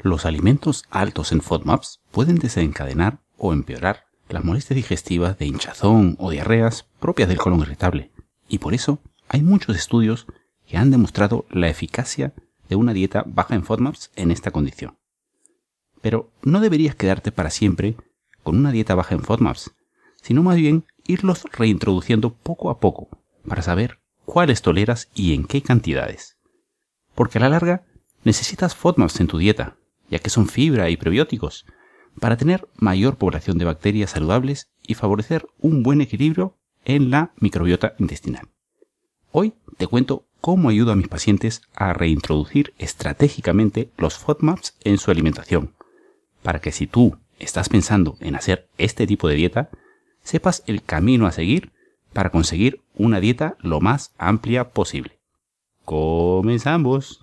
Los alimentos altos en FODMAPs pueden desencadenar o empeorar las molestias digestivas de hinchazón o diarreas propias del colon irritable. Y por eso hay muchos estudios que han demostrado la eficacia de una dieta baja en FODMAPs en esta condición. Pero no deberías quedarte para siempre con una dieta baja en FODMAPs, sino más bien irlos reintroduciendo poco a poco para saber cuáles toleras y en qué cantidades. Porque a la larga necesitas FODMAPs en tu dieta, ya que son fibra y prebióticos, para tener mayor población de bacterias saludables y favorecer un buen equilibrio en la microbiota intestinal. Hoy te cuento cómo ayudo a mis pacientes a reintroducir estratégicamente los FODMAPs en su alimentación, para que si tú estás pensando en hacer este tipo de dieta, sepas el camino a seguir para conseguir una dieta lo más amplia posible. Comenzamos.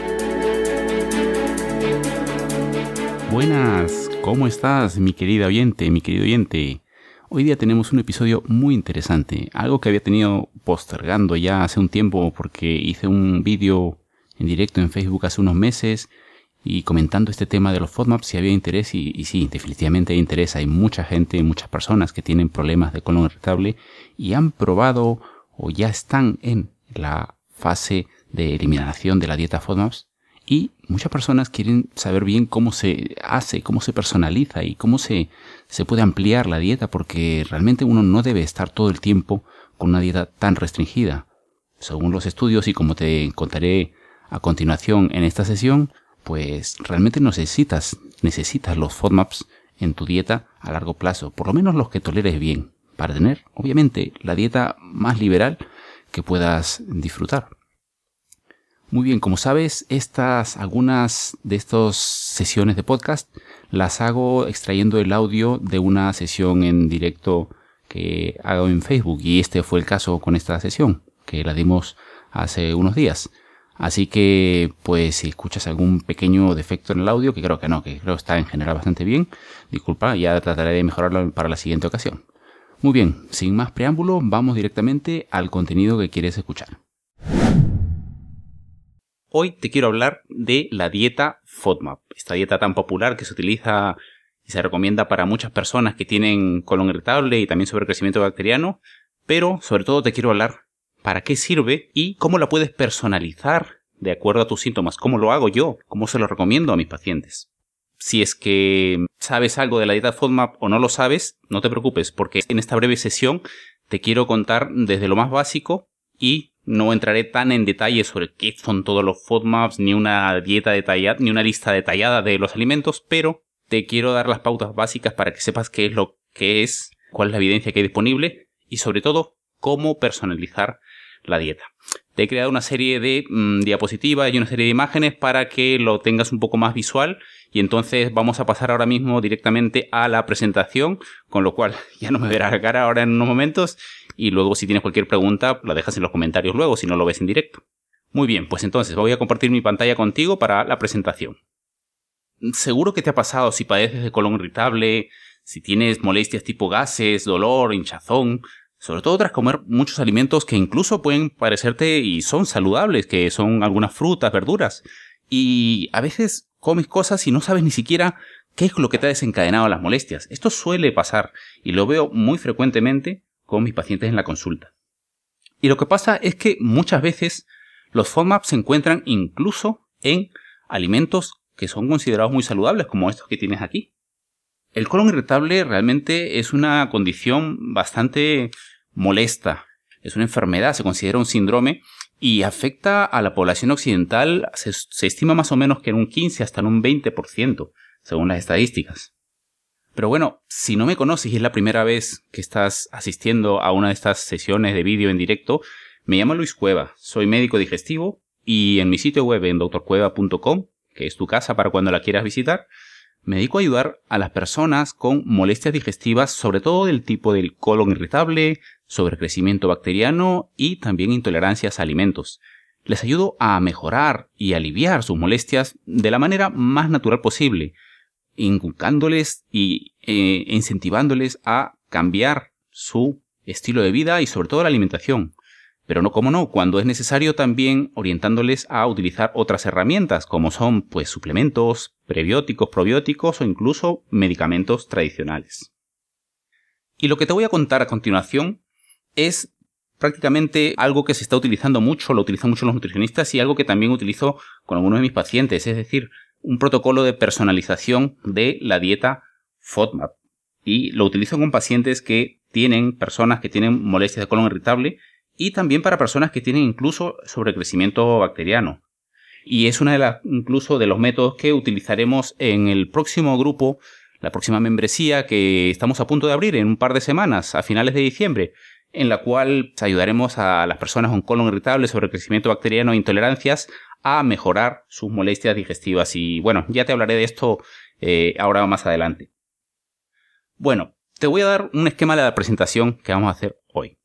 Buenas, ¿cómo estás mi querida oyente, mi querido oyente? Hoy día tenemos un episodio muy interesante, algo que había tenido postergando ya hace un tiempo porque hice un vídeo en directo en Facebook hace unos meses y comentando este tema de los FODMAPs si había interés y, y, sí, definitivamente hay interés, hay mucha gente, muchas personas que tienen problemas de colon irritable y han probado o ya están en la fase de eliminación de la dieta FODMAPs y muchas personas quieren saber bien cómo se hace, cómo se personaliza y cómo se, se puede ampliar la dieta, porque realmente uno no debe estar todo el tiempo con una dieta tan restringida. Según los estudios y como te contaré a continuación en esta sesión, pues realmente necesitas, necesitas los FODMAPs en tu dieta a largo plazo, por lo menos los que toleres bien, para tener, obviamente, la dieta más liberal que puedas disfrutar. Muy bien, como sabes, estas, algunas de estas sesiones de podcast las hago extrayendo el audio de una sesión en directo que hago en Facebook y este fue el caso con esta sesión que la dimos hace unos días. Así que, pues, si escuchas algún pequeño defecto en el audio, que creo que no, que creo que está en general bastante bien, disculpa, ya trataré de mejorarlo para la siguiente ocasión. Muy bien, sin más preámbulo, vamos directamente al contenido que quieres escuchar. Hoy te quiero hablar de la dieta FODMAP, esta dieta tan popular que se utiliza y se recomienda para muchas personas que tienen colon irritable y también sobrecrecimiento bacteriano, pero sobre todo te quiero hablar para qué sirve y cómo la puedes personalizar de acuerdo a tus síntomas, cómo lo hago yo, cómo se lo recomiendo a mis pacientes. Si es que sabes algo de la dieta FODMAP o no lo sabes, no te preocupes, porque en esta breve sesión te quiero contar desde lo más básico y no entraré tan en detalle sobre qué son todos los FODMAPs, ni una dieta detallada, ni una lista detallada de los alimentos, pero te quiero dar las pautas básicas para que sepas qué es lo que es, cuál es la evidencia que hay disponible y sobre todo cómo personalizar la dieta. Te he creado una serie de mm, diapositivas y una serie de imágenes para que lo tengas un poco más visual y entonces vamos a pasar ahora mismo directamente a la presentación, con lo cual ya no me verás la cara ahora en unos momentos y luego si tienes cualquier pregunta la dejas en los comentarios luego si no lo ves en directo. Muy bien, pues entonces voy a compartir mi pantalla contigo para la presentación. Seguro que te ha pasado si padeces de colon irritable, si tienes molestias tipo gases, dolor, hinchazón, sobre todo tras comer muchos alimentos que incluso pueden parecerte y son saludables, que son algunas frutas, verduras. Y a veces comes cosas y no sabes ni siquiera qué es lo que te ha desencadenado las molestias. Esto suele pasar y lo veo muy frecuentemente con mis pacientes en la consulta. Y lo que pasa es que muchas veces los FODMAP se encuentran incluso en alimentos que son considerados muy saludables, como estos que tienes aquí. El colon irritable realmente es una condición bastante molesta. Es una enfermedad, se considera un síndrome y afecta a la población occidental, se, estima más o menos que en un 15 hasta en un 20%, según las estadísticas. Pero bueno, si no me conoces y es la primera vez que estás asistiendo a una de estas sesiones de vídeo en directo, me llamo Luis Cueva, soy médico digestivo y en mi sitio web en doctorcueva.com, que es tu casa para cuando la quieras visitar, me dedico a ayudar a las personas con molestias digestivas, sobre todo del tipo del colon irritable, sobrecrecimiento bacteriano y también intolerancias a alimentos. Les ayudo a mejorar y aliviar sus molestias de la manera más natural posible, inculcándoles y eh, incentivándoles a cambiar su estilo de vida y sobre todo la alimentación. Pero no como no, cuando es necesario también orientándoles a utilizar otras herramientas como son pues suplementos, prebióticos, probióticos o incluso medicamentos tradicionales. Y lo que te voy a contar a continuación es prácticamente algo que se está utilizando mucho, lo utilizan mucho los nutricionistas y algo que también utilizo con algunos de mis pacientes, es decir, un protocolo de personalización de la dieta FODMAP. Y lo utilizo con pacientes que tienen, personas que tienen molestias de colon irritable y también para personas que tienen incluso sobrecrecimiento bacteriano. Y es una de las, incluso de los métodos que utilizaremos en el próximo grupo, la próxima membresía que estamos a punto de abrir en un par de semanas, a finales de diciembre, en la cual ayudaremos a las personas con colon irritable, sobrecrecimiento bacteriano e intolerancias a mejorar sus molestias digestivas. Y bueno, ya te hablaré de esto eh, ahora más adelante. Bueno, te voy a dar un esquema de la presentación que vamos a hacer hoy.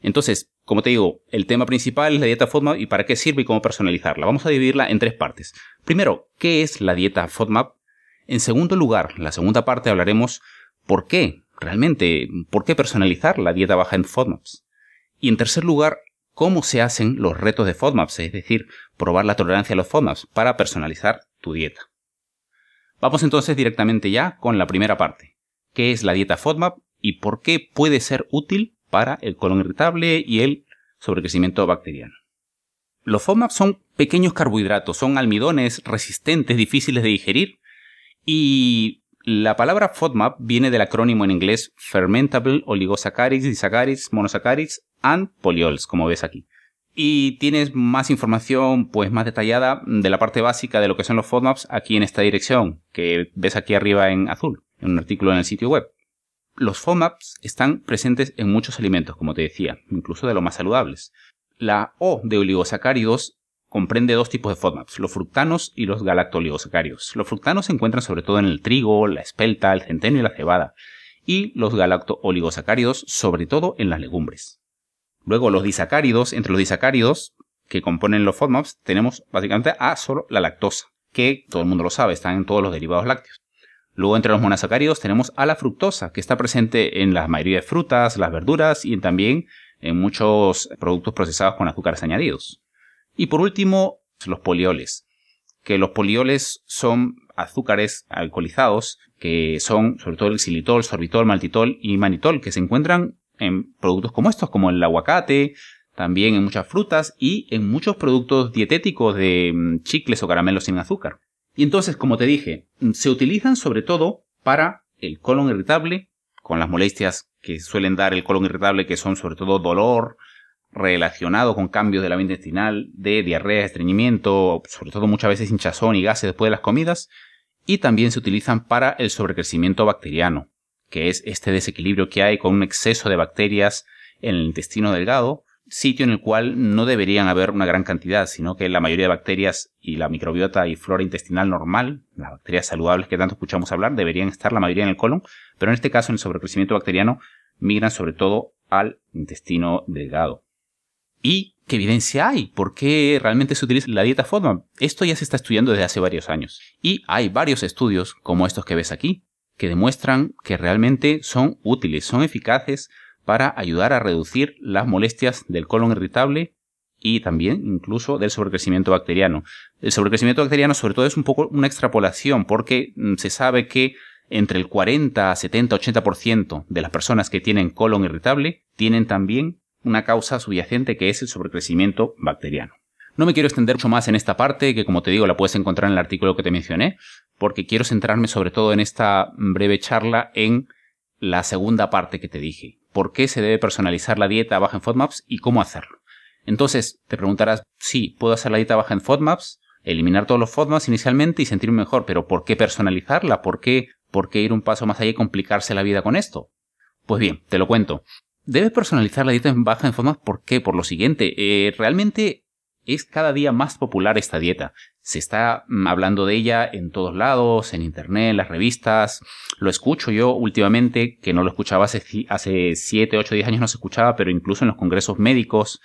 Entonces, como te digo, el tema principal es la dieta FODMAP y para qué sirve y cómo personalizarla. Vamos a dividirla en tres partes. Primero, ¿qué es la dieta FODMAP? En segundo lugar, la segunda parte hablaremos por qué, realmente, por qué personalizar la dieta baja en FODMAPs. Y en tercer lugar, cómo se hacen los retos de FODMAPs, es decir, probar la tolerancia a los FODMAPs para personalizar tu dieta. Vamos entonces directamente ya con la primera parte. ¿Qué es la dieta FODMAP y por qué puede ser útil para el colon irritable y el sobrecrecimiento bacteriano? Los FODMAPs son pequeños carbohidratos, son almidones resistentes, difíciles de digerir y la palabra FODMAP viene del acrónimo en inglés Fermentable Oligosaccharides, Disaccharides, Monosaccharides and Polyols, como ves aquí. Y tienes más información, pues más detallada de la parte básica de lo que son los FODMAPs aquí en esta dirección, que ves aquí arriba en azul, en un artículo en el sitio web. Los FODMAPs están presentes en muchos alimentos, como te decía, incluso de los más saludables. La O de oligosacáridos comprende dos tipos de FODMAPs, los fructanos y los galactoligosacáridos. Los fructanos se encuentran sobre todo en el trigo, la espelta, el centeno y la cebada, y los galacto-oligosacáridos sobre todo en las legumbres. Luego los disacáridos, entre los disacáridos que componen los FODMAPs tenemos básicamente a solo la lactosa, que todo el mundo lo sabe, están en todos los derivados lácteos. Luego entre los monosacáridos tenemos a la fructosa, que está presente en la mayoría de frutas, las verduras y también en muchos productos procesados con azúcares añadidos. Y por último, los polioles, que los polioles son azúcares alcoholizados, que son sobre todo el xilitol, sorbitol, maltitol y manitol, que se encuentran en productos como estos, como el aguacate, también en muchas frutas y en muchos productos dietéticos de mm, chicles o caramelos sin azúcar. Y entonces, como te dije, mm, se utilizan sobre todo para el colon irritable, con las molestias que suelen dar el colon irritable, que son sobre todo dolor, relacionado con cambios de la vía intestinal, de diarrea, estreñimiento, sobre todo muchas veces hinchazón y gases después de las comidas, y también se utilizan para el sobrecrecimiento bacteriano, que es este desequilibrio que hay con un exceso de bacterias en el intestino delgado, sitio en el cual no deberían haber una gran cantidad, sino que la mayoría de bacterias y la microbiota y flora intestinal normal, las bacterias saludables que tanto escuchamos hablar, deberían estar la mayoría en el colon, pero en este caso en el sobrecrecimiento bacteriano migran sobre todo al intestino delgado. ¿Y qué evidencia hay? ¿Por qué realmente se utiliza la dieta FODMAP? Esto ya se está estudiando desde hace varios años. Y hay varios estudios, como estos que ves aquí, que demuestran que realmente son útiles, son eficaces para ayudar a reducir las molestias del colon irritable y también incluso del sobrecrecimiento bacteriano. El sobrecrecimiento bacteriano sobre todo es un poco una extrapolación porque mm, se sabe que entre el 40, 70, 80% de las personas que tienen colon irritable tienen también una causa subyacente que es el sobrecrecimiento bacteriano. No me quiero extender mucho más en esta parte, que como te digo la puedes encontrar en el artículo que te mencioné, porque quiero centrarme sobre todo en esta breve charla en la segunda parte que te dije. ¿Por qué se debe personalizar la dieta baja en FODMAPs y cómo hacerlo? Entonces, te preguntarás, sí, puedo hacer la dieta baja en FODMAPs, eliminar todos los FODMAPs inicialmente y sentirme mejor, pero ¿por qué personalizarla? ¿Por qué, ¿Por qué ir un paso más allá y complicarse la vida con esto? Pues bien, te lo cuento. Debes personalizar la dieta baja en FODMAPs, ¿por qué? Por lo siguiente, eh, realmente es cada día más popular esta dieta. Se está mm, hablando de ella en todos lados, en internet, en las revistas. Lo escucho yo últimamente, que no lo escuchaba hace, hace 7, 8, 10 años no se escuchaba, pero incluso en los congresos médicos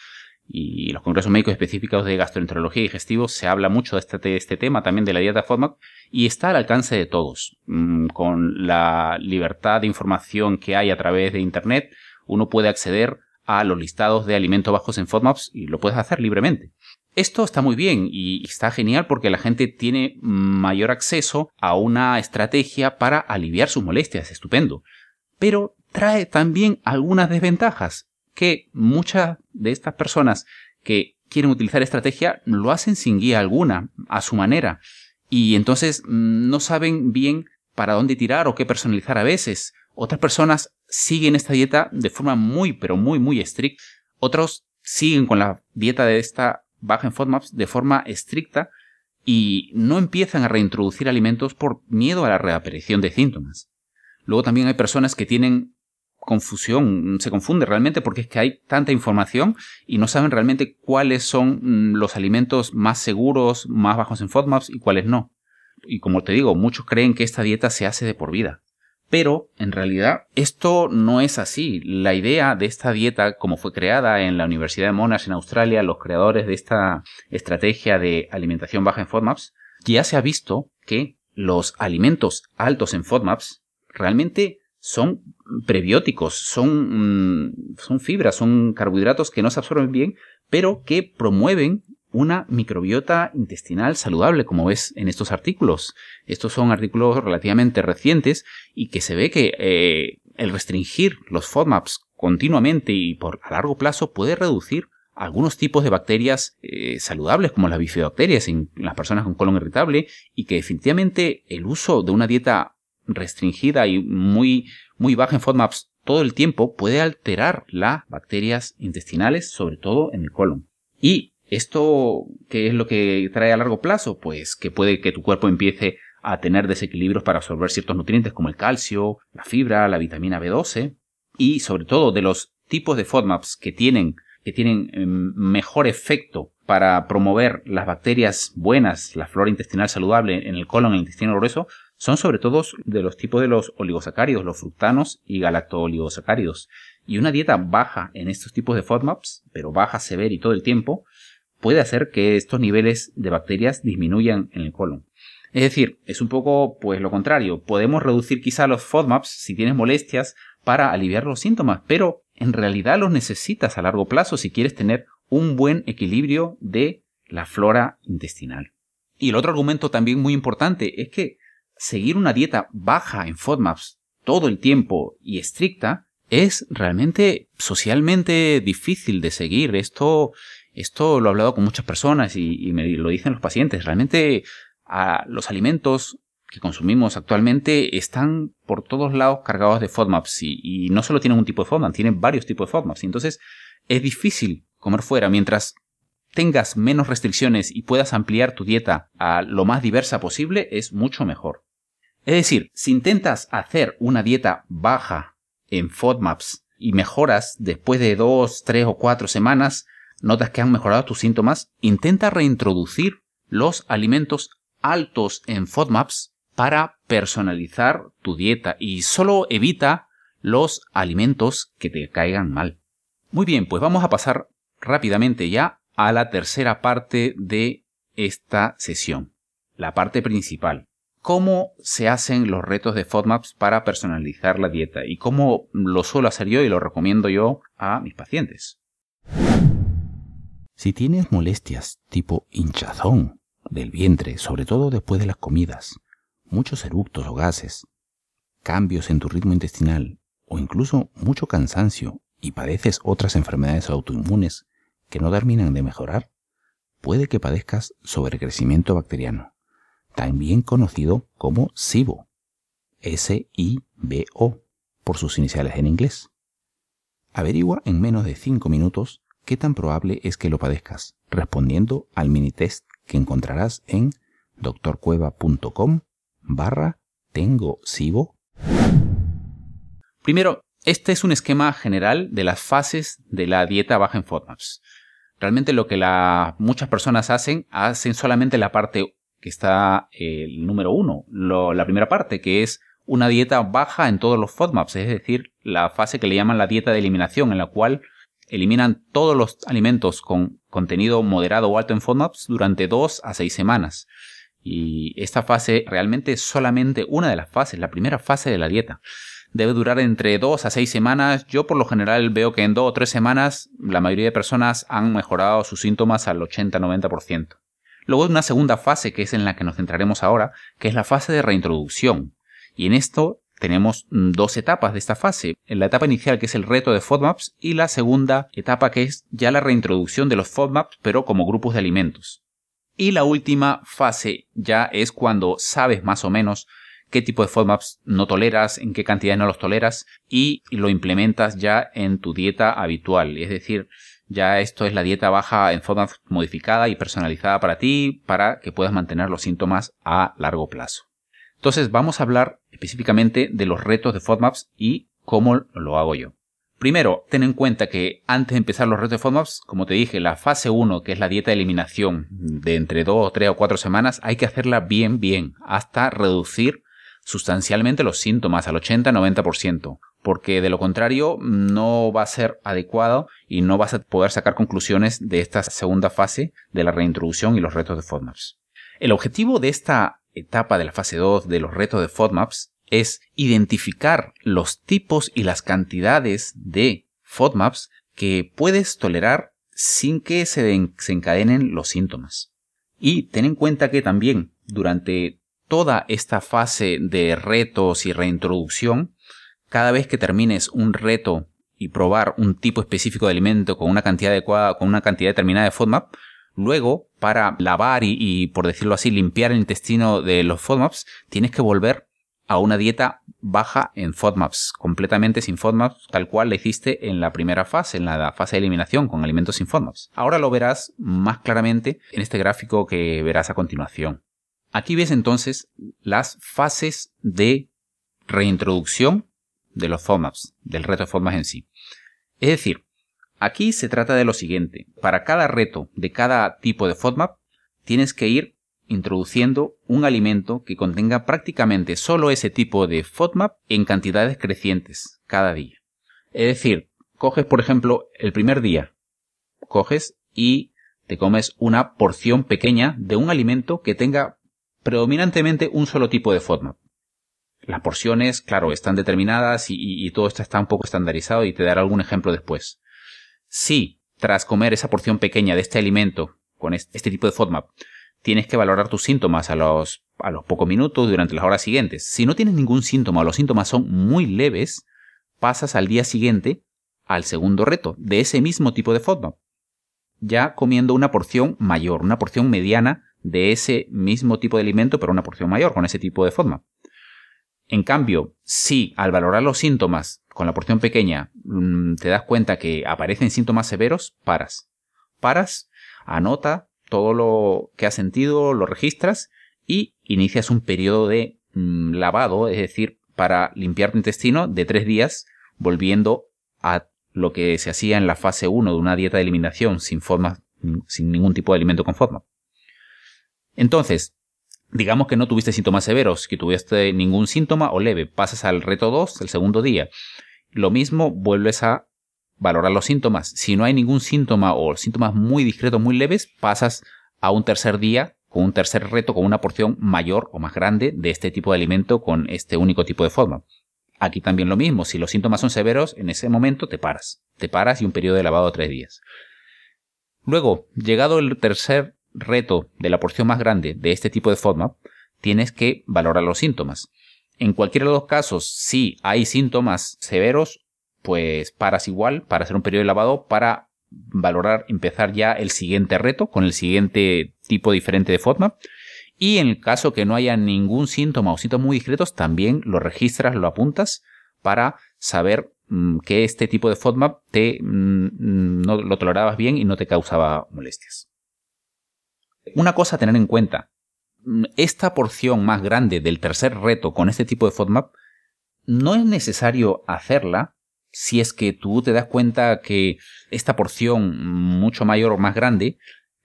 y los congresos médicos específicos de gastroenterología y digestivo se habla mucho de este, de este tema también de la dieta FODMAP y está al alcance de todos. Mm, con la libertad de información que hay a través de internet, uno puede acceder a los listados de alimentos bajos en FODMAPs y lo puedes hacer libremente. Esto está muy bien y está genial porque la gente tiene mayor acceso a una estrategia para aliviar sus molestias, estupendo. Pero trae también algunas desventajas que muchas de estas personas que quieren utilizar estrategia lo hacen sin guía alguna, a su manera, y entonces mm, no saben bien para dónde tirar o qué personalizar a veces. Otras personas siguen esta dieta de forma muy, pero muy, muy estricta. Otros siguen con la dieta de esta baja en FODMAPs de forma estricta y no empiezan a reintroducir alimentos por miedo a la reaparición de síntomas. Luego también hay personas que tienen confusión, se confunde realmente porque es que hay tanta información y no saben realmente cuáles son mm, los alimentos más seguros, más bajos en FODMAPs y cuáles no. Y como te digo, muchos creen que esta dieta se hace de por vida. Pero, en realidad, esto no es así. La idea de esta dieta, como fue creada en la Universidad de Monash en Australia, los creadores de esta estrategia de alimentación baja en FODMAPs, ya se ha visto que los alimentos altos en FODMAPs realmente son prebióticos, son, mm, son fibras, son carbohidratos que no se absorben bien, pero que promueven una microbiota intestinal saludable, como ves en estos artículos. Estos son artículos relativamente recientes y que se ve que eh, el restringir los FODMAPs continuamente y por a largo plazo puede reducir algunos tipos de bacterias eh, saludables como las bifidobacterias en las personas con colon irritable y que definitivamente el uso de una dieta restringida y muy, muy baja en FODMAPs todo el tiempo puede alterar las bacterias intestinales, sobre todo en el colon. Y ¿Esto qué es lo que trae a largo plazo? Pues que puede que tu cuerpo empiece a tener desequilibrios para absorber ciertos nutrientes como el calcio, la fibra, la vitamina B12 y sobre todo de los tipos de FODMAPs que tienen, que tienen em, mejor efecto para promover las bacterias buenas, la flora intestinal saludable en el colon, en el intestino grueso, son sobre todo de los tipos de los oligosacáridos, los fructanos y galactooligosacáridos. Y una dieta baja en estos tipos de FODMAPs, pero baja severa y todo el tiempo, puede hacer que estos niveles de bacterias disminuyan en el colon. Es decir, es un poco pues lo contrario. Podemos reducir quizá los FODMAPs si tienes molestias para aliviar los síntomas, pero en realidad los necesitas a largo plazo si quieres tener un buen equilibrio de la flora intestinal. Y el otro argumento también muy importante es que seguir una dieta baja en FODMAPs todo el tiempo y estricta es realmente socialmente difícil de seguir. Esto esto lo he hablado con muchas personas y, me lo dicen los pacientes. Realmente los alimentos que consumimos actualmente están por todos lados cargados de FODMAPs y, no solo tienen un tipo de FODMAP, tienen varios tipos de FODMAPs. Y entonces es difícil comer fuera mientras tengas menos restricciones y puedas ampliar tu dieta a lo más diversa posible, es mucho mejor. Es decir, si intentas hacer una dieta baja en FODMAPs y mejoras después de dos, tres o cuatro semanas, notas que han mejorado tus síntomas, intenta reintroducir los alimentos altos en FODMAPs para personalizar tu dieta y solo evita los alimentos que te caigan mal. Muy bien, pues vamos a pasar rápidamente ya a la tercera parte de esta sesión, la parte principal. ¿Cómo se hacen los retos de FODMAPs para personalizar la dieta? Y cómo lo suelo hacer yo y lo recomiendo yo a mis pacientes. Si tienes molestias tipo hinchazón del vientre, sobre todo después de las comidas, muchos eructos o gases, cambios en tu ritmo intestinal o incluso mucho cansancio y padeces otras enfermedades autoinmunes que no terminan de mejorar, puede que padezcas sobrecrecimiento bacteriano, también conocido como SIBO, S-I-B-O, por sus iniciales en inglés. Averigua en menos de 5 minutos qué tan probable es que lo padezcas, respondiendo al mini test que encontrarás en doctorcueva.com barra tengo SIBO. Primero, este es un esquema general de las fases de la dieta baja en FODMAPs. Realmente lo que muchas personas hacen, hacen solamente la parte que está el número uno, la primera parte, que es una dieta baja en todos los FODMAPs, es decir, la fase que le llaman la dieta de eliminación, en la cual eliminan todos los alimentos con contenido moderado o alto en FODMAPs durante dos a seis semanas. Y esta fase realmente es solamente una de las fases, la primera fase de la dieta. Debe durar entre dos a seis semanas. Yo por lo general veo que en dos o tres semanas la mayoría de personas han mejorado sus síntomas al 80-90%. Luego hay una segunda fase que es en la que nos centraremos ahora, que es la fase de reintroducción. Y en esto tenemos dos etapas de esta fase. En la etapa inicial que es el reto de FODMAPs y la segunda etapa que es ya la reintroducción de los FODMAPs pero como grupos de alimentos. Y la última fase ya es cuando sabes más o menos qué tipo de FODMAPs no toleras, en qué cantidad no los toleras y lo implementas ya en tu dieta habitual. Es decir, ya esto es la dieta baja en FODMAPs modificada y personalizada para ti para que puedas mantener los síntomas a largo plazo. Entonces vamos a hablar específicamente de los retos de FODMAPs y cómo lo hago yo. Primero, ten en cuenta que antes de empezar los retos de FODMAPs, como te dije, la fase 1, que es la dieta de eliminación de entre 2, 3 o 4 semanas, hay que hacerla bien, bien, hasta reducir sustancialmente los síntomas al 80-90%, porque de lo contrario no va a ser adecuado y no vas a poder sacar conclusiones de esta segunda fase de la reintroducción y los retos de FODMAPs. El objetivo de esta etapa de la fase 2 de los retos de FODMAPs es identificar los tipos y las cantidades de FODMAPs que puedes tolerar sin que se desencadenen los síntomas. Y ten en cuenta que también durante toda esta fase de retos y reintroducción, cada vez que termines un reto y probar un tipo específico de alimento con una cantidad adecuada, con una cantidad determinada de FODMAP, luego para lavar y, por decirlo así, limpiar el intestino de los FODMAPs, tienes que volver a una dieta baja en FODMAPs, completamente sin FODMAPs, tal cual la hiciste en la primera fase, en la fase de eliminación con alimentos sin FODMAPs. Ahora lo verás más claramente en este gráfico que verás a continuación. Aquí ves entonces las fases de reintroducción de los FODMAPs, del reto de FODMAPs en sí. Es decir, aquí se trata de lo siguiente. Para cada reto de cada tipo de FODMAP, tienes que ir introduciendo un alimento que contenga prácticamente solo ese tipo de FODMAP en cantidades crecientes cada día. Es decir, coges por ejemplo el primer día, coges y te comes una porción pequeña de un alimento que tenga predominantemente un solo tipo de FODMAP. Las porciones, claro, están determinadas y, todo esto está un poco estandarizado y te daré algún ejemplo después. Si, tras comer esa porción pequeña de este alimento con este tipo de FODMAP, tienes que valorar tus síntomas a los, a los pocos minutos durante las horas siguientes. Si no tienes ningún síntoma o los síntomas son muy leves, pasas al día siguiente al segundo reto de ese mismo tipo de FODMAP. Ya comiendo una porción mayor, una porción mediana de ese mismo tipo de alimento, pero una porción mayor con ese tipo de FODMAP. En cambio, si al valorar los síntomas con la porción pequeña mm, te das cuenta que aparecen síntomas severos, paras. Paras, anota todo lo que has sentido, lo registras y inicias un periodo de mm, lavado, es decir, para limpiar tu intestino de tres días, volviendo a lo que se hacía en la fase 1 de una dieta de eliminación sin forma, sin ningún tipo de alimento con forma. Entonces, digamos que no tuviste síntomas severos, que tuviste ningún síntoma o leve, pasas al reto 2, el segundo día. Lo mismo, vuelves a valorar los síntomas. Si no hay ningún síntoma o síntomas muy discretos, muy leves, pasas a un tercer día con un tercer reto con una porción mayor o más grande de este tipo de alimento con este único tipo de forma. Aquí también lo mismo, si los síntomas son severos, en ese momento te paras. Te paras y un periodo de lavado de tres días. Luego, llegado el tercer reto de la porción más grande de este tipo de forma, tienes que valorar los síntomas. En cualquiera de los casos, si hay síntomas severos, pues paras igual para hacer un periodo de lavado para valorar empezar ya el siguiente reto con el siguiente tipo diferente de FODMAP. Y en el caso que no haya ningún síntoma o síntomas muy discretos, también lo registras, lo apuntas para saber mm, que este tipo de FODMAP te, mm, no lo tolerabas bien y no te causaba molestias. Una cosa a tener en cuenta, mm, esta porción más grande del tercer reto con este tipo de FODMAP no es necesario hacerla si es que tú te das cuenta que esta porción mucho mayor o más grande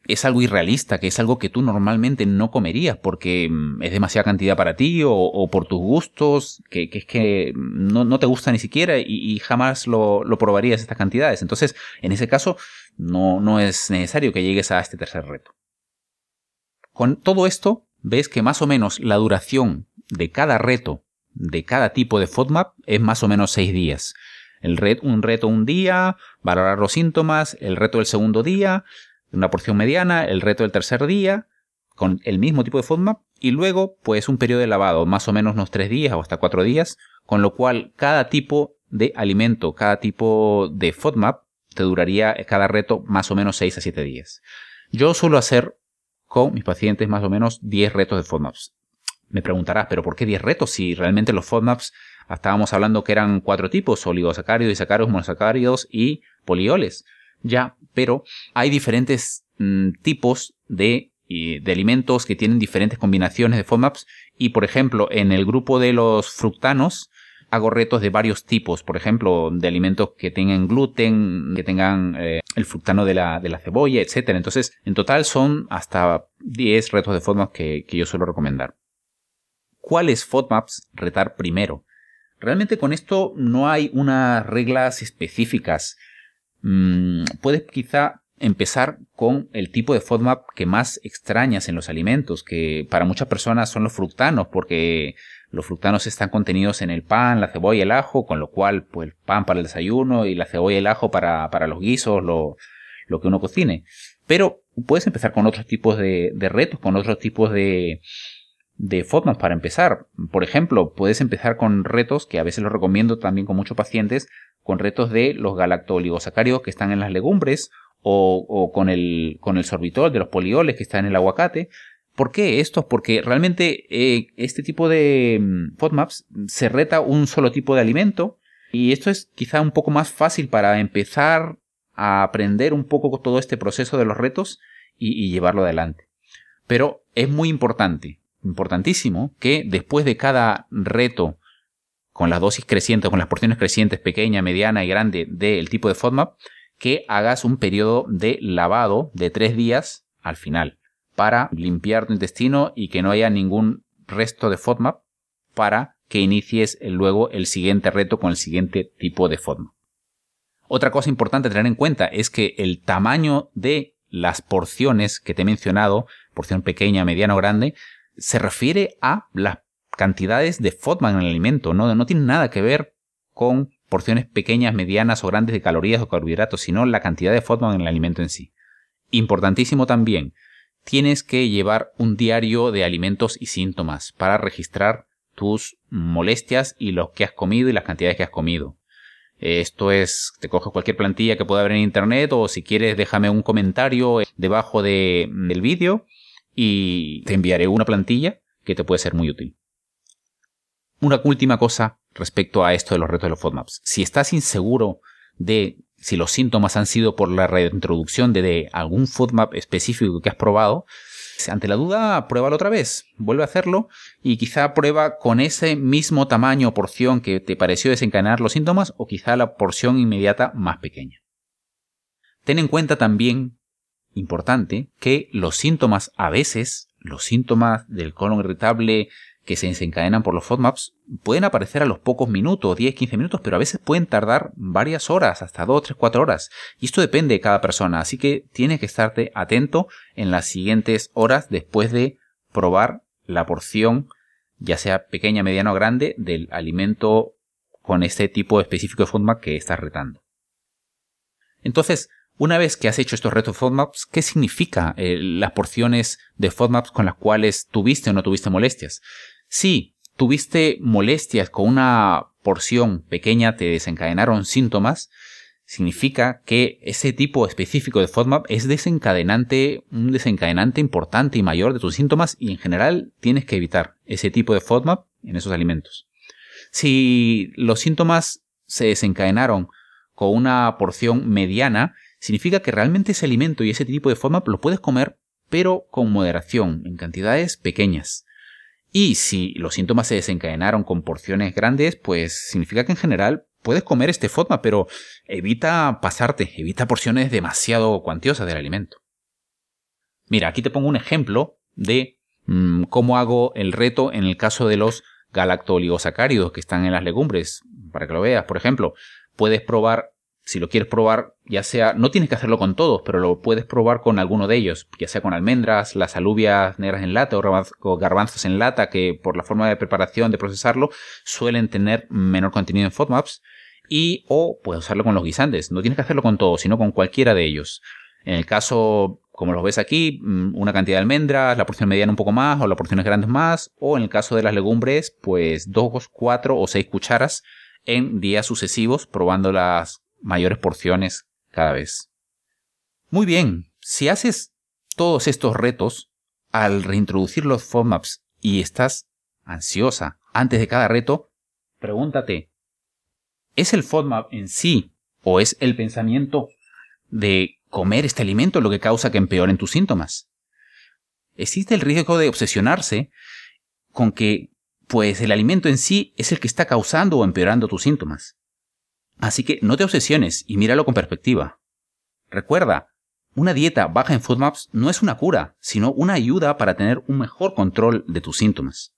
es algo irrealista, que es algo que tú normalmente no comerías porque mm, es demasiada cantidad para ti o, por tus gustos, que, es que no, te gusta ni siquiera y, jamás lo, lo, probarías estas cantidades. Entonces, en ese caso, no, no es necesario que llegues a este tercer reto. Con todo esto, ves que más o menos la duración de cada reto, de cada tipo de FODMAP, es más o menos seis días. El un reto un día, valorar los síntomas, el reto del segundo día, una porción mediana, el reto del tercer día, con el mismo tipo de FODMAP, y luego, pues un periodo de lavado, más o menos unos tres días o hasta cuatro días, con lo cual cada tipo de alimento, cada tipo de FODMAP, te duraría cada reto más o menos 6 a 7 días. Yo suelo hacer mis pacientes más o menos 10 retos de FODMAPs. Me preguntarás, ¿pero por qué 10 retos si realmente los FODMAPs Estábamos hablando que eran cuatro tipos, oligosacáridos, disacáridos, monosacáridos y polioles. Ya, pero hay diferentes mm, tipos de, de, alimentos que tienen diferentes combinaciones de FODMAPs y, por ejemplo, en el grupo de los fructanos hago retos de varios tipos, por ejemplo, de alimentos que tengan gluten, que tengan eh, el fructano de la, de la cebolla, etc. Entonces, en total son hasta 10 retos de FODMAPs que, yo suelo recomendar. ¿Cuáles FODMAPs retar primero? Realmente con esto no hay unas reglas específicas. Mm, puedes quizá empezar con el tipo de FODMAP que más extrañas en los alimentos, que para muchas personas son los fructanos, porque los fructanos están contenidos en el pan, la cebolla y el ajo, con lo cual, pues el pan para el desayuno y la cebolla y el ajo para, para los guisos, lo, lo, que uno cocine. Pero puedes empezar con otros tipos de, de retos, con otros tipos de, de FODMAP para empezar. Por ejemplo, puedes empezar con retos, que a veces los recomiendo también con muchos pacientes, con retos de los galactoligosacáridos que están en las legumbres o, con, el, con el sorbitol de los polioles que está en el aguacate. ¿Por qué esto? Porque realmente eh, este tipo de mm, FODMAPs se reta un solo tipo de alimento y esto es quizá un poco más fácil para empezar a aprender un poco todo este proceso de los retos y llevarlo adelante. Pero es muy importante importantísimo que después de cada reto con las dosis crecientes, con las porciones crecientes, pequeña, mediana y grande del tipo de FODMAP, que hagas un periodo de lavado de tres días al final para limpiar tu intestino y que no haya ningún resto de FODMAP para que inicies luego el siguiente reto con el siguiente tipo de FODMAP. Otra cosa importante a tener en cuenta es que el tamaño de las porciones que te he mencionado, porción pequeña, mediana o grande, se refiere a las cantidades de FODMAP en el alimento, ¿no? no tiene nada que ver con porciones pequeñas, medianas o grandes de calorías o carbohidratos, sino la cantidad de FODMAP en el alimento en sí. Importantísimo también, tienes que llevar un diario de alimentos y síntomas para registrar tus molestias y lo que has comido y las cantidades que has comido. Esto es, te coges cualquier plantilla que pueda haber en internet o si quieres déjame un comentario debajo de, del vídeo y te enviaré una plantilla que te puede ser muy útil. Una última cosa respecto a esto de los retos de los FODMAPs. Si estás inseguro de si los síntomas han sido por la reintroducción de, algún FODMAP específico que has probado, ante la duda, pruébalo otra vez, vuelve a hacerlo y quizá prueba con ese mismo tamaño o porción que te pareció desencadenar los síntomas o quizá la porción inmediata más pequeña. Ten en cuenta también importante que los síntomas a veces, los síntomas del colon irritable que se desencadenan por los FODMAPs pueden aparecer a los pocos minutos, 10, 15 minutos, pero a veces pueden tardar varias horas, hasta 2, 3, 4 horas. Y esto depende de cada persona, así que tienes que estarte atento en las siguientes horas después de probar la porción, ya sea pequeña, mediana o grande, del alimento con este tipo específico de FODMAP que estás retando. Entonces, una vez que has hecho estos retos FODMAPs, ¿qué significa eh, las porciones de FODMAPs con las cuales tuviste o no tuviste molestias? Si tuviste molestias con una porción pequeña, te desencadenaron síntomas, significa que ese tipo específico de FODMAP es desencadenante, un desencadenante importante y mayor de tus síntomas y en general tienes que evitar ese tipo de FODMAP en esos alimentos. Si los síntomas se desencadenaron con una porción mediana, significa que realmente ese alimento y ese tipo de FODMAP lo puedes comer, pero con moderación, en cantidades pequeñas. Y si los síntomas se desencadenaron con porciones grandes, pues significa que en general puedes comer este FODMAP, pero evita pasarte, evita porciones demasiado cuantiosas del alimento. Mira, aquí te pongo un ejemplo de mm, cómo hago el reto en el caso de los galactoligosacáridos que están en las legumbres, para que lo veas. Por ejemplo, puedes probar, si lo quieres probar, ya sea, no tienes que hacerlo con todos, pero lo puedes probar con alguno de ellos, ya sea con almendras, las alubias negras en lata o garbanzos en lata, que por la forma de preparación, de procesarlo, suelen tener menor contenido en FODMAPs y o puedes usarlo con los guisantes. No tienes que hacerlo con todos, sino con cualquiera de ellos. En el caso, como los ves aquí, mm, una cantidad de almendras, la porción mediana un poco más o las porciones grandes más, o en el caso de las legumbres, pues dos, cuatro o seis cucharas en días sucesivos, probando las mayores porciones cada vez. Muy bien, si haces todos estos retos, al reintroducir los FODMAPs y estás ansiosa antes de cada reto, pregúntate, ¿Es el FODMAP en sí o es el pensamiento de comer este alimento lo que causa que empeoren tus síntomas? Existe el riesgo de obsesionarse con que pues el alimento en sí es el que está causando o empeorando tus síntomas. Así que no te obsesiones y míralo con perspectiva. Recuerda, una dieta baja en FODMAPs no es una cura, sino una ayuda para tener un mejor control de tus síntomas.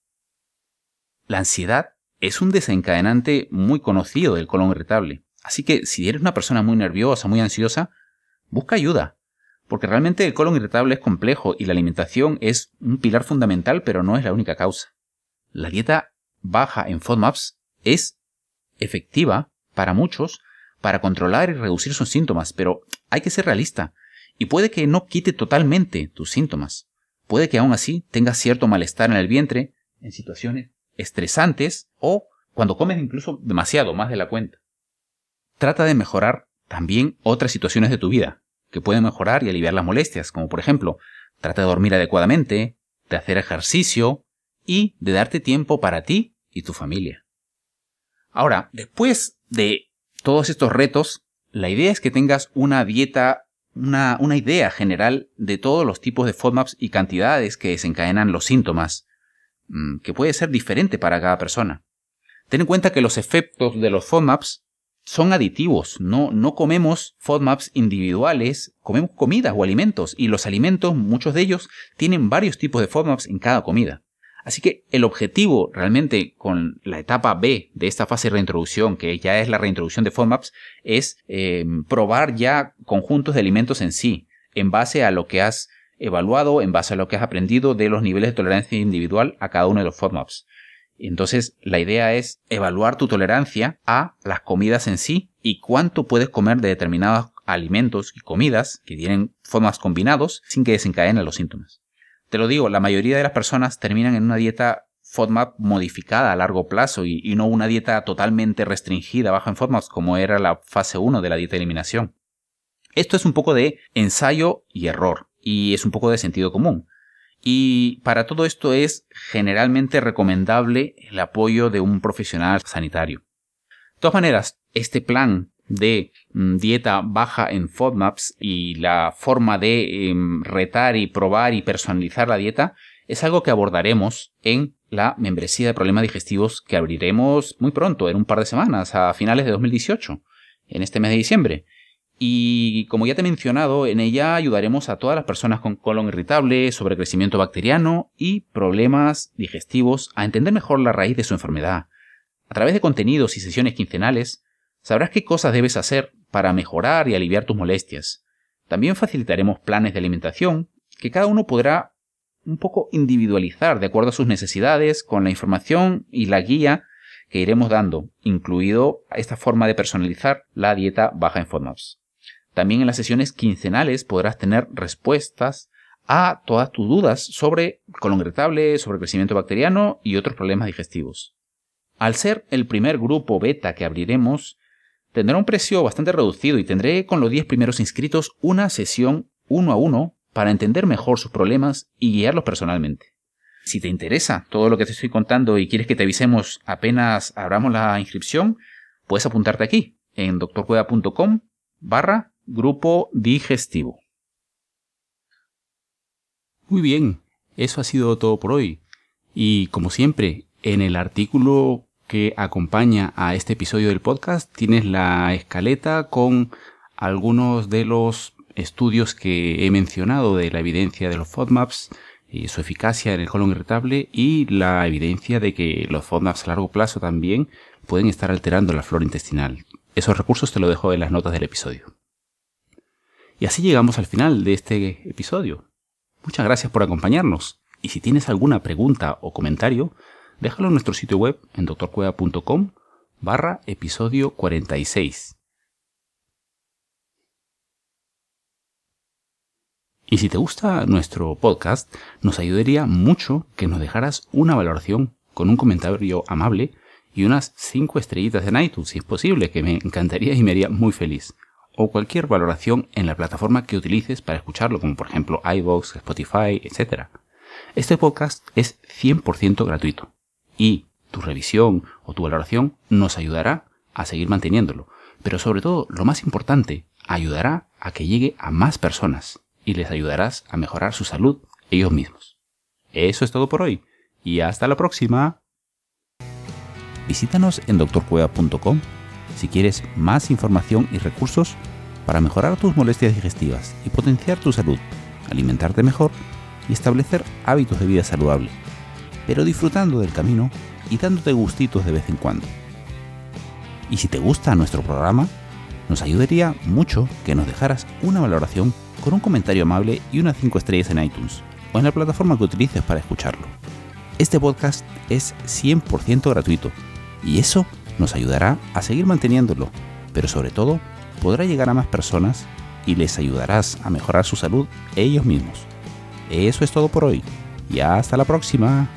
La ansiedad es un desencadenante muy conocido del colon irritable. Así que si eres una persona muy nerviosa, muy ansiosa, busca ayuda. Porque realmente el colon irritable es complejo y la alimentación es un pilar fundamental, pero no es la única causa. La dieta baja en FODMAPs es efectiva para muchos para controlar y reducir sus síntomas, pero hay que ser realista. Y puede que no quite totalmente tus síntomas. Puede que aún así tengas cierto malestar en el vientre en situaciones estresantes o cuando comes incluso demasiado, más de la cuenta. Trata de mejorar también otras situaciones de tu vida que pueden mejorar y aliviar las molestias, como por ejemplo, trata de dormir adecuadamente, de hacer ejercicio y de darte tiempo para ti y tu familia. Ahora, después de todos estos retos, la idea es que tengas una dieta, una, idea general de todos los tipos de FODMAPs y cantidades que desencadenan los síntomas Mm, que puede ser diferente para cada persona. Ten en cuenta que los efectos de los FODMAPs son aditivos, no, no comemos FODMAPs individuales, comemos comidas o alimentos, y los alimentos, muchos de ellos, tienen varios tipos de FODMAPs en cada comida. Así que el objetivo realmente con la etapa B de esta fase de reintroducción, que ya es la reintroducción de FODMAPs, es em, probar ya conjuntos de alimentos en sí, en base a lo que has evaluado en base a lo que has aprendido de los niveles de tolerancia individual a cada uno de los FODMAPs. Entonces, la idea es evaluar tu tolerancia a las comidas en sí y cuánto puedes comer de determinados alimentos y comidas que tienen FODMAPs combinados sin que desencadenen los síntomas. Te lo digo, la mayoría de las personas terminan en una dieta FODMAP modificada a largo plazo y, no una dieta totalmente restringida baja en FODMAPs como era la fase 1 de la dieta de eliminación. Esto es un poco de ensayo y error y es un poco de sentido común. Y para todo esto es generalmente recomendable el apoyo de un profesional sanitario. De todas maneras, este plan de mm, dieta baja en FODMAPs y la forma de em, retar y probar y personalizar la dieta es algo que abordaremos en la membresía de problemas digestivos que abriremos muy pronto, en un par de semanas, a finales de 2018, en este mes de diciembre. Y como ya te he mencionado, en ella ayudaremos a todas las personas con colon irritable, sobrecrecimiento bacteriano y problemas digestivos a entender mejor la raíz de su enfermedad. A través de contenidos y sesiones quincenales, sabrás qué cosas debes hacer para mejorar y aliviar tus molestias. También facilitaremos planes de alimentación que cada uno podrá un poco individualizar de acuerdo a sus necesidades con la información y la guía que iremos dando, incluido esta forma de personalizar la dieta baja en FODMAPs. También en las sesiones quincenales podrás tener respuestas a todas tus dudas sobre colon irritable, sobre crecimiento bacteriano y otros problemas digestivos. Al ser el primer grupo beta que abriremos, Tendrá un precio bastante reducido y tendré con los 10 primeros inscritos una sesión uno a uno para entender mejor sus problemas y guiarlos personalmente. Si te interesa todo lo que te estoy contando y quieres que te avisemos apenas abramos la inscripción, puedes apuntarte aquí en doctorcueva.com barra grupo digestivo. Muy bien, eso ha sido todo por hoy. Y como siempre, en el artículo que acompaña a este episodio del podcast tienes la escaleta con algunos de los estudios que he mencionado de la evidencia de los FODMAPs y su eficacia en el colon irritable y la evidencia de que los FODMAPs a largo plazo también pueden estar alterando la flora intestinal. Esos recursos te lo dejo en las notas del episodio. Y así llegamos al final de este episodio. Muchas gracias por acompañarnos. Y si tienes alguna pregunta o comentario, déjalo en nuestro sitio web en doctorcueva.com barra episodio 46. Y si te gusta nuestro podcast, nos ayudaría mucho que nos dejaras una valoración con un comentario amable y unas 5 estrellitas en iTunes, si es posible, que me encantaría y me haría muy feliz. O cualquier valoración en la plataforma que utilices para escucharlo, como por ejemplo iVoox, Spotify, etc. Este podcast es 100% gratuito y tu revisión o tu valoración nos ayudará a seguir manteniéndolo. Pero sobre todo, lo más importante, ayudará a que llegue a más personas y les ayudarás a mejorar su salud ellos mismos. Eso es todo por hoy y hasta la próxima. Visítanos en doctorcueva.com si quieres más información y recursos para mejorar tus molestias digestivas y potenciar tu salud, alimentarte mejor y establecer hábitos de vida saludable, pero disfrutando del camino y dándote gustitos de vez en cuando. Y si te gusta nuestro programa, nos ayudaría mucho que nos dejaras una valoración con un comentario amable y unas 5 estrellas en iTunes o en la plataforma que utilices para escucharlo. Este podcast es 100% gratuito y eso nos ayudará a seguir manteniéndolo, pero sobre todo podrá llegar a más personas y les ayudarás a mejorar su salud ellos mismos. Eso es todo por hoy y hasta la próxima.